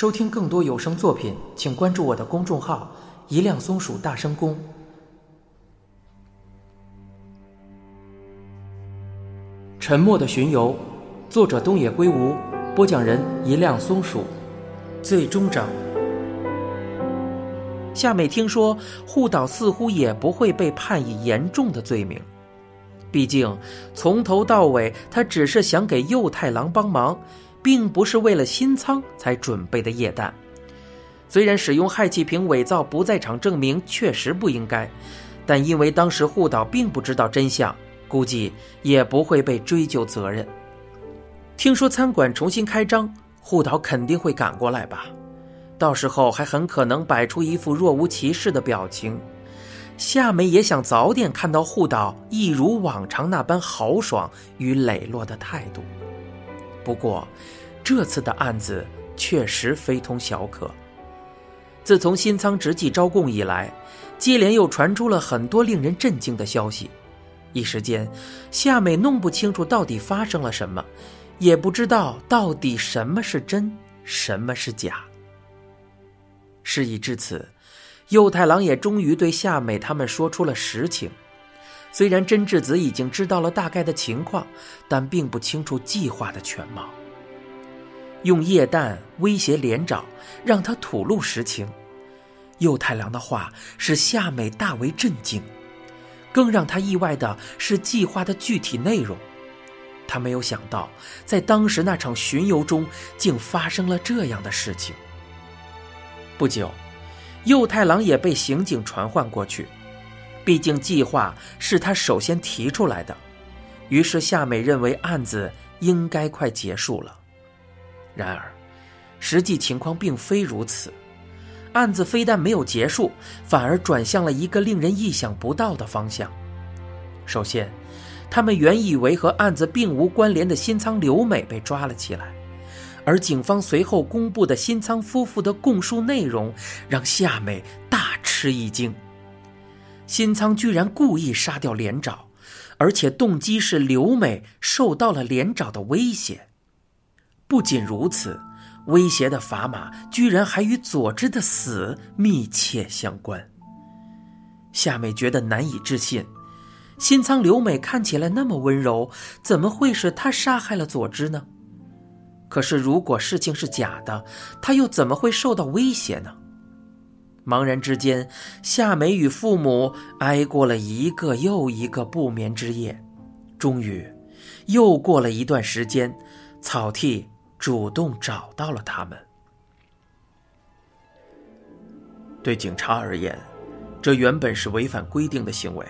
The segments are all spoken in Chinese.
收听更多有声作品，请关注我的公众号“一辆松鼠大声公”。沉默的巡游，作者东野圭吾，播讲人一辆松鼠。最终章。夏美听说护岛似乎也不会被判以严重的罪名，毕竟从头到尾他只是想给右太郎帮忙，并不是为了新仓才准备的液氮。虽然使用氦气瓶伪造不在场证明确实不应该，但因为当时护岛并不知道真相。估计也不会被追究责任。听说餐馆重新开张，护岛肯定会赶过来吧？到时候还很可能摆出一副若无其事的表情。夏美也想早点看到护岛一如往常那般豪爽与磊落的态度。不过，这次的案子确实非同小可。自从新仓直纪招供以来，接连又传出了很多令人震惊的消息。一时间，夏美弄不清楚到底发生了什么，也不知道到底什么是真，什么是假。事已至此，右太郎也终于对夏美他们说出了实情。虽然真智子已经知道了大概的情况，但并不清楚计划的全貌。用液氮威胁连长，让他吐露实情。右太郎的话使夏美大为震惊。更让他意外的是计划的具体内容，他没有想到，在当时那场巡游中，竟发生了这样的事情。不久，右太郎也被刑警传唤过去，毕竟计划是他首先提出来的，于是夏美认为案子应该快结束了。然而，实际情况并非如此。案子非但没有结束，反而转向了一个令人意想不到的方向。首先，他们原以为和案子并无关联的新仓留美被抓了起来，而警方随后公布的新仓夫妇的供述内容让夏美大吃一惊。新仓居然故意杀掉连长，而且动机是留美受到了连长的威胁。不仅如此。威胁的砝码居然还与佐之的死密切相关。夏美觉得难以置信，新仓留美看起来那么温柔，怎么会是他杀害了佐之呢？可是如果事情是假的，他又怎么会受到威胁呢？茫然之间，夏美与父母挨过了一个又一个不眠之夜。终于，又过了一段时间，草剃。主动找到了他们。对警察而言，这原本是违反规定的行为，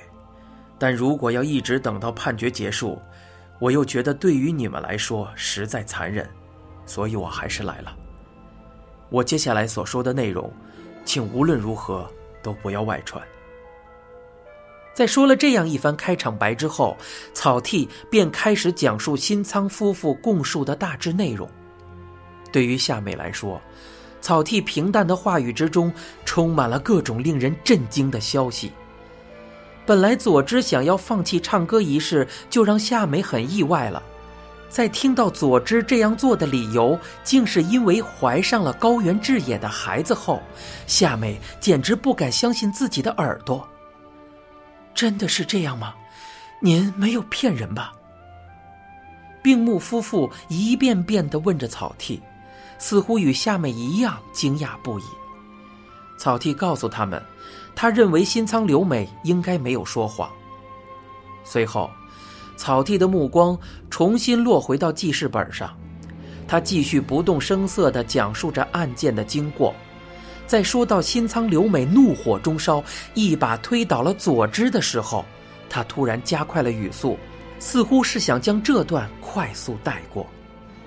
但如果要一直等到判决结束，我又觉得对于你们来说实在残忍，所以我还是来了。我接下来所说的内容，请无论如何都不要外传。在说了这样一番开场白之后，草剃便开始讲述新仓夫妇供述的大致内容。对于夏美来说，草剃平淡的话语之中充满了各种令人震惊的消息。本来佐之想要放弃唱歌一事，就让夏美很意外了。在听到佐之这样做的理由竟是因为怀上了高原智也的孩子后，夏美简直不敢相信自己的耳朵。真的是这样吗？您没有骗人吧？病木夫妇一遍遍地问着草剃。似乎与夏美一样惊讶不已。草剃告诉他们，他认为新仓留美应该没有说谎。随后，草剃的目光重新落回到记事本上，他继续不动声色地讲述着案件的经过。在说到新仓留美怒火中烧，一把推倒了佐之的时候，他突然加快了语速，似乎是想将这段快速带过。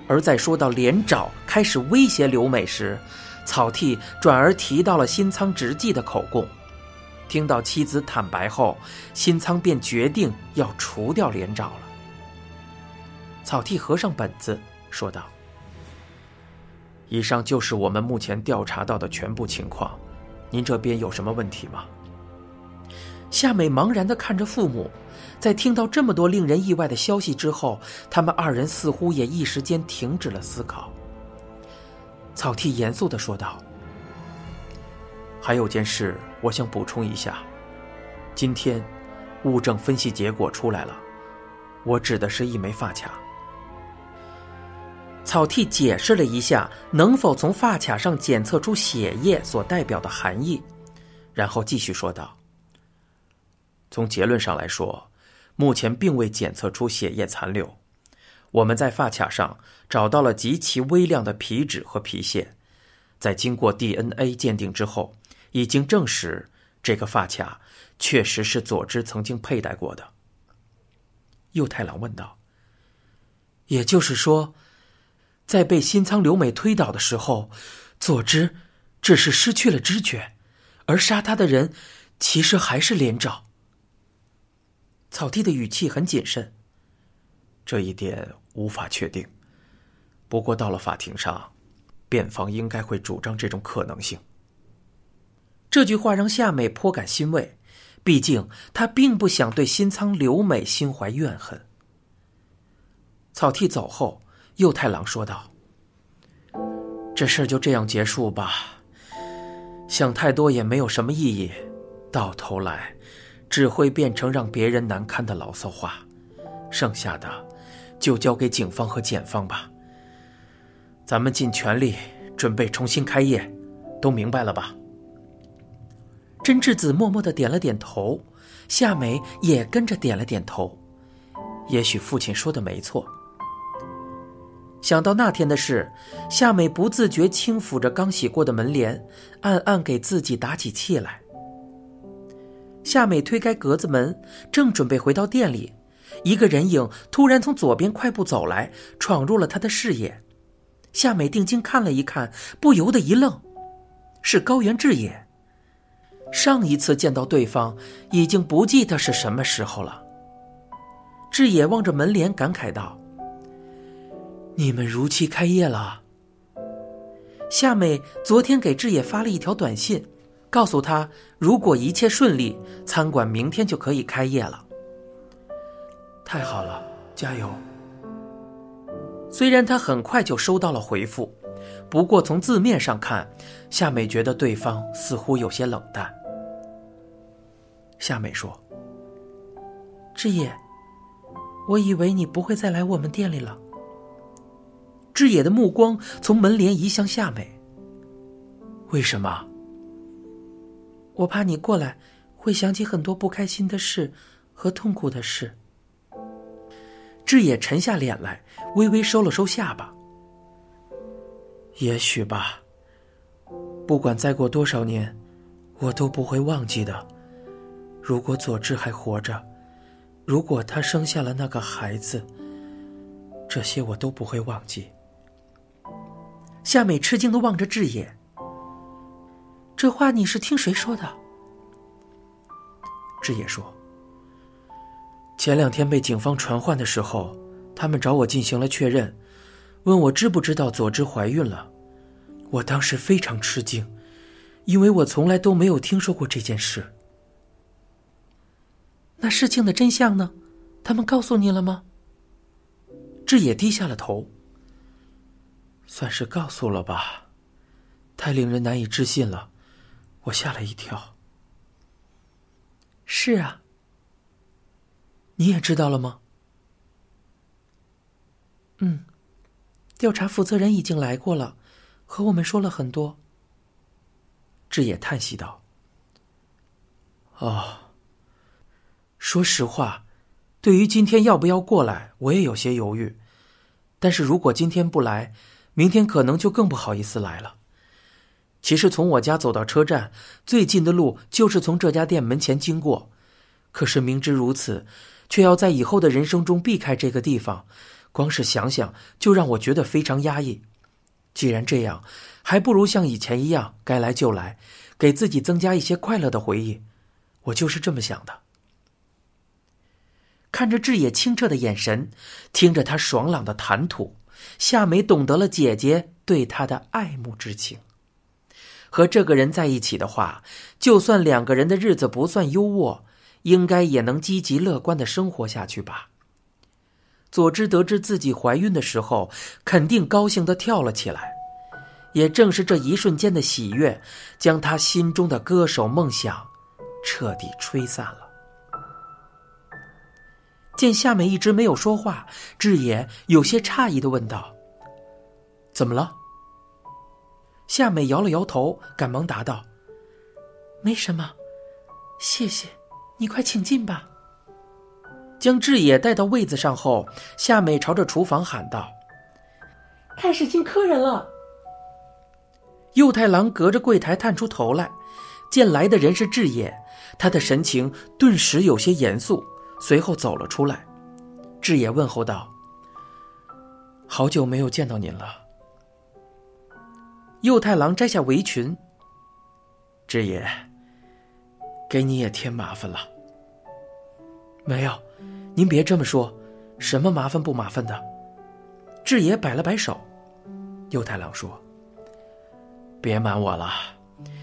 而在说到连长开始威胁留美时，草剃转而提到了新仓直纪的口供。听到妻子坦白后，新仓便决定要除掉连长了。草剃合上本子，说道：“以上就是我们目前调查到的全部情况，您这边有什么问题吗？”夏美茫然地看着父母。在听到这么多令人意外的消息之后，他们二人似乎也一时间停止了思考。草剃严肃的说道：“还有件事，我想补充一下。今天，物证分析结果出来了，我指的是一枚发卡。”草剃解释了一下能否从发卡上检测出血液所代表的含义，然后继续说道：“从结论上来说，目前并未检测出血液残留。我们在发卡上找到了极其微量的皮脂和皮屑，在经过 DNA 鉴定之后，已经证实这个发卡确实是佐之曾经佩戴过的。”右太郎问道：“也就是说？”在被新仓留美推倒的时候，佐之只是失去了知觉，而杀他的人其实还是连长。草地的语气很谨慎。这一点无法确定，不过到了法庭上，辩方应该会主张这种可能性。这句话让夏美颇感欣慰，毕竟她并不想对新仓留美心怀怨恨。草剃走后。右太郎说道：“这事就这样结束吧，想太多也没有什么意义，到头来只会变成让别人难堪的牢骚话。剩下的就交给警方和检方吧。咱们尽全力准备重新开业，都明白了吧？”真智子默默的点了点头，夏美也跟着点了点头。也许父亲说的没错。想到那天的事，夏美不自觉轻抚着刚洗过的门帘，暗暗给自己打起气来。夏美推开格子门，正准备回到店里，一个人影突然从左边快步走来，闯入了她的视野。夏美定睛看了一看，不由得一愣，是高原智也。上一次见到对方，已经不记得是什么时候了。智也望着门帘，感慨道。你们如期开业了。夏美昨天给志野发了一条短信，告诉他如果一切顺利，餐馆明天就可以开业了。太好了，加油！虽然他很快就收到了回复，不过从字面上看，夏美觉得对方似乎有些冷淡。夏美说：“志野，我以为你不会再来我们店里了。”志野的目光从门帘移向夏美。为什么？我怕你过来会想起很多不开心的事和痛苦的事。志野沉下脸来，微微收了收下巴。也许吧。不管再过多少年，我都不会忘记的。如果佐治还活着，如果他生下了那个孩子，这些我都不会忘记。夏美吃惊的望着志野。这话你是听谁说的？志野说：“前两天被警方传唤的时候，他们找我进行了确认，问我知不知道佐治怀孕了。我当时非常吃惊，因为我从来都没有听说过这件事。那事情的真相呢？他们告诉你了吗？”志野低下了头。算是告诉了吧，太令人难以置信了，我吓了一跳。是啊，你也知道了吗？嗯，调查负责人已经来过了，和我们说了很多。志野叹息道：“哦，说实话，对于今天要不要过来，我也有些犹豫。但是如果今天不来，”明天可能就更不好意思来了。其实从我家走到车站，最近的路就是从这家店门前经过。可是明知如此，却要在以后的人生中避开这个地方，光是想想就让我觉得非常压抑。既然这样，还不如像以前一样，该来就来，给自己增加一些快乐的回忆。我就是这么想的。看着志野清澈的眼神，听着他爽朗的谈吐。夏美懂得了姐姐对她的爱慕之情。和这个人在一起的话，就算两个人的日子不算优渥，应该也能积极乐观的生活下去吧。佐之得知自己怀孕的时候，肯定高兴的跳了起来。也正是这一瞬间的喜悦，将他心中的歌手梦想彻底吹散了。见夏美一直没有说话，志野有些诧异的问道：“怎么了？”夏美摇了摇头，赶忙答道：“没什么，谢谢，你快请进吧。”将志野带到位子上后，夏美朝着厨房喊道：“开始进客人了。”右太郎隔着柜台探出头来，见来的人是志野，他的神情顿时有些严肃，随后走了出来。志野问候道：“好久没有见到您了。”右太郎摘下围裙。志野，给你也添麻烦了。没有，您别这么说，什么麻烦不麻烦的？志野摆了摆手。右太郎说。别瞒我了，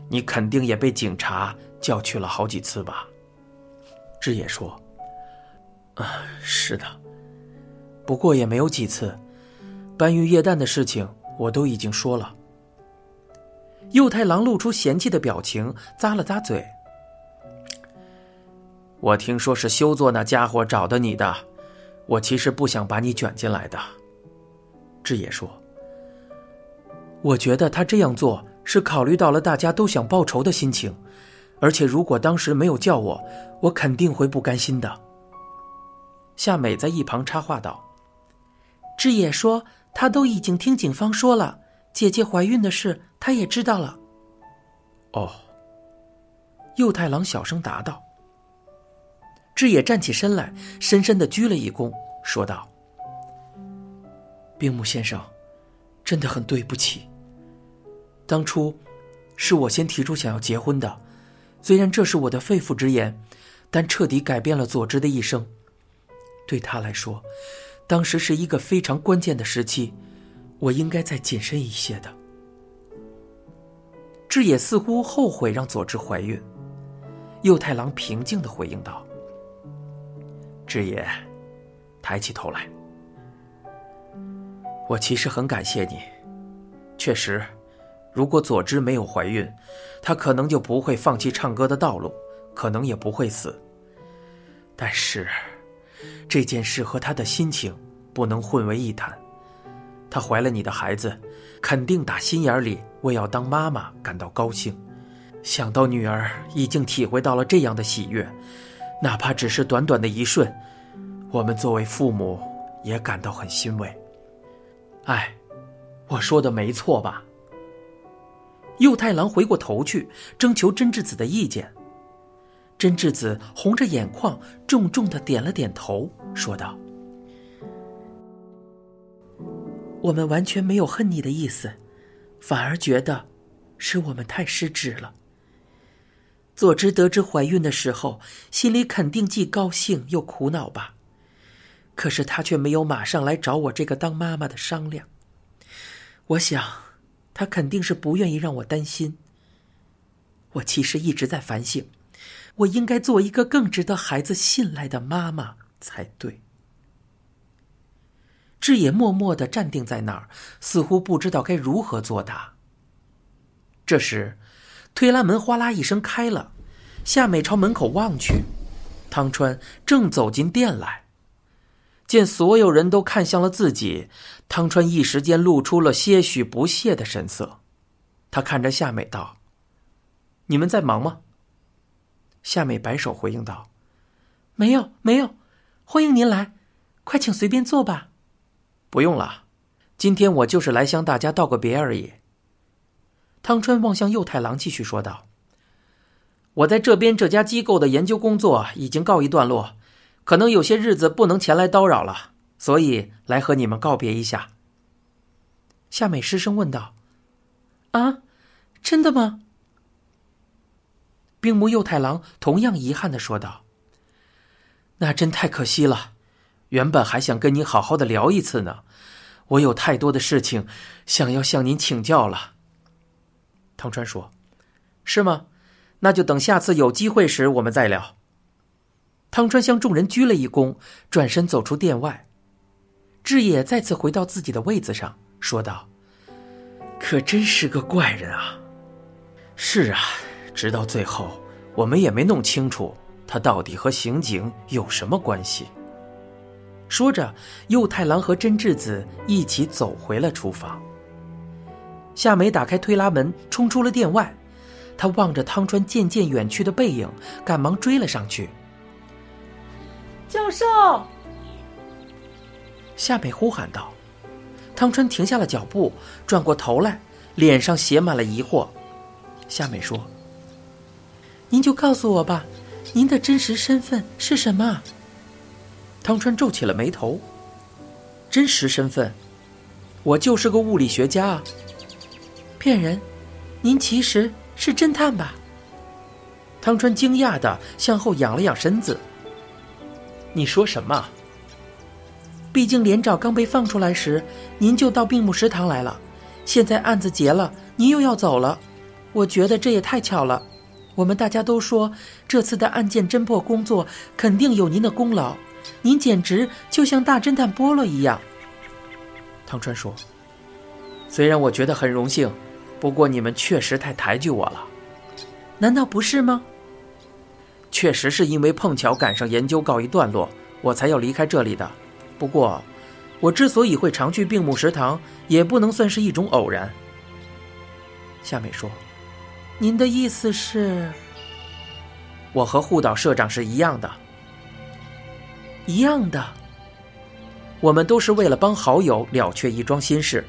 你肯定也被警察叫去了好几次吧？志野说：“啊，是的，不过也没有几次。搬运液氮的事情我都已经说了。”右太郎露出嫌弃的表情，咂了咂嘴：“我听说是修作那家伙找的你的，我其实不想把你卷进来的。”志野说：“我觉得他这样做。”是考虑到了大家都想报仇的心情，而且如果当时没有叫我，我肯定会不甘心的。夏美在一旁插话道：“志野说他都已经听警方说了，姐姐怀孕的事他也知道了。”哦，右太郎小声答道。志野站起身来，深深的鞠了一躬，说道：“冰木先生，真的很对不起。”当初，是我先提出想要结婚的，虽然这是我的肺腑之言，但彻底改变了佐之的一生。对他来说，当时是一个非常关键的时期，我应该再谨慎一些的。志野似乎后悔让佐之怀孕，右太郎平静的回应道：“志野，抬起头来，我其实很感谢你，确实。”如果佐之没有怀孕，他可能就不会放弃唱歌的道路，可能也不会死。但是，这件事和他的心情不能混为一谈。他怀了你的孩子，肯定打心眼里为要当妈妈感到高兴。想到女儿已经体会到了这样的喜悦，哪怕只是短短的一瞬，我们作为父母也感到很欣慰。哎，我说的没错吧？右太郎回过头去，征求真智子的意见。真智子红着眼眶，重重的点了点头，说道：“我们完全没有恨你的意思，反而觉得是我们太失职了。佐知得知怀孕的时候，心里肯定既高兴又苦恼吧？可是他却没有马上来找我这个当妈妈的商量。我想。”他肯定是不愿意让我担心。我其实一直在反省，我应该做一个更值得孩子信赖的妈妈才对。志野默默的站定在那儿，似乎不知道该如何作答。这时，推拉门哗啦一声开了，夏美朝门口望去，汤川正走进店来。见所有人都看向了自己，汤川一时间露出了些许不屑的神色。他看着夏美道：“你们在忙吗？”夏美摆手回应道：“没有，没有，欢迎您来，快请随便坐吧。”“不用了，今天我就是来向大家道个别而已。”汤川望向右太郎，继续说道：“我在这边这家机构的研究工作已经告一段落。”可能有些日子不能前来叨扰了，所以来和你们告别一下。夏美失声问道：“啊，真的吗？”冰木右太郎同样遗憾的说道：“那真太可惜了，原本还想跟您好好的聊一次呢，我有太多的事情想要向您请教了。”汤川说：“是吗？那就等下次有机会时我们再聊。”汤川向众人鞠了一躬，转身走出店外。志野再次回到自己的位子上，说道：“可真是个怪人啊！是啊，直到最后，我们也没弄清楚他到底和刑警有什么关系。说着，右太郎和真智子一起走回了厨房。夏美打开推拉门，冲出了店外。她望着汤川渐渐远去的背影，赶忙追了上去。教授，夏美呼喊道。汤川停下了脚步，转过头来，脸上写满了疑惑。夏美说：“您就告诉我吧，您的真实身份是什么？”汤川皱起了眉头。真实身份，我就是个物理学家啊。骗人！您其实是侦探吧？汤川惊讶的向后仰了仰身子。你说什么？毕竟连长刚被放出来时，您就到病木食堂来了。现在案子结了，您又要走了，我觉得这也太巧了。我们大家都说，这次的案件侦破工作肯定有您的功劳，您简直就像大侦探波洛一样。汤川说：“虽然我觉得很荣幸，不过你们确实太抬举我了。难道不是吗？确实是因为碰巧赶上研究告一段落，我才要离开这里的。”不过，我之所以会常去病木食堂，也不能算是一种偶然。夏美说：“您的意思是，我和护岛社长是一样的，一样的。我们都是为了帮好友了却一桩心事，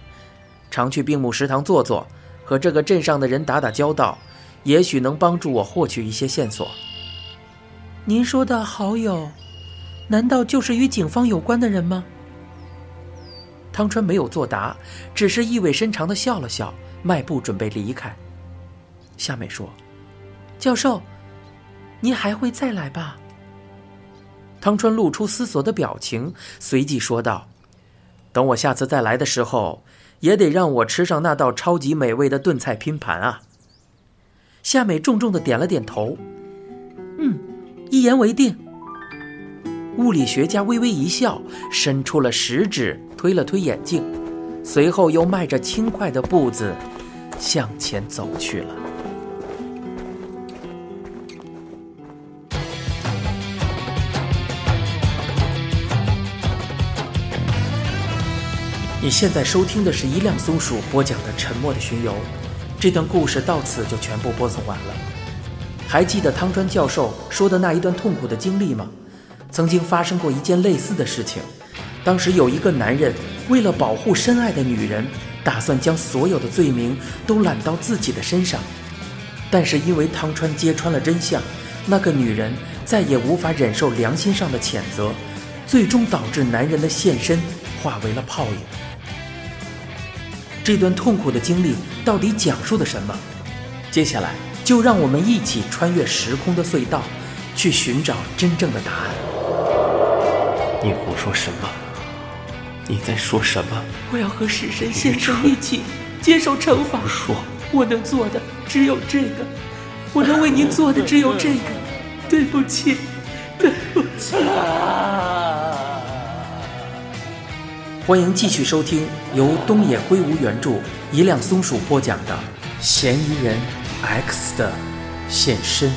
常去病木食堂坐坐，和这个镇上的人打打交道，也许能帮助我获取一些线索。您说的好友。”难道就是与警方有关的人吗？汤川没有作答，只是意味深长的笑了笑，迈步准备离开。夏美说：“教授，您还会再来吧？”汤川露出思索的表情，随即说道：“等我下次再来的时候，也得让我吃上那道超级美味的炖菜拼盘啊！”夏美重重的点了点头：“嗯，一言为定。”物理学家微微一笑，伸出了食指推了推眼镜，随后又迈着轻快的步子向前走去了。你现在收听的是一辆松鼠播讲的《沉默的巡游》，这段故事到此就全部播送完了。还记得汤川教授说的那一段痛苦的经历吗？曾经发生过一件类似的事情，当时有一个男人为了保护深爱的女人，打算将所有的罪名都揽到自己的身上，但是因为汤川揭穿了真相，那个女人再也无法忍受良心上的谴责，最终导致男人的现身化为了泡影。这段痛苦的经历到底讲述的什么？接下来就让我们一起穿越时空的隧道，去寻找真正的答案。你胡说什么？你在说什么？我要和死神先生一起接受惩罚。胡说，我能做的只有这个，我能为您做的只有这个。对不起，对不起。欢迎继续收听由东野圭吾原著、一辆松鼠播讲的《嫌疑人 X 的现身》。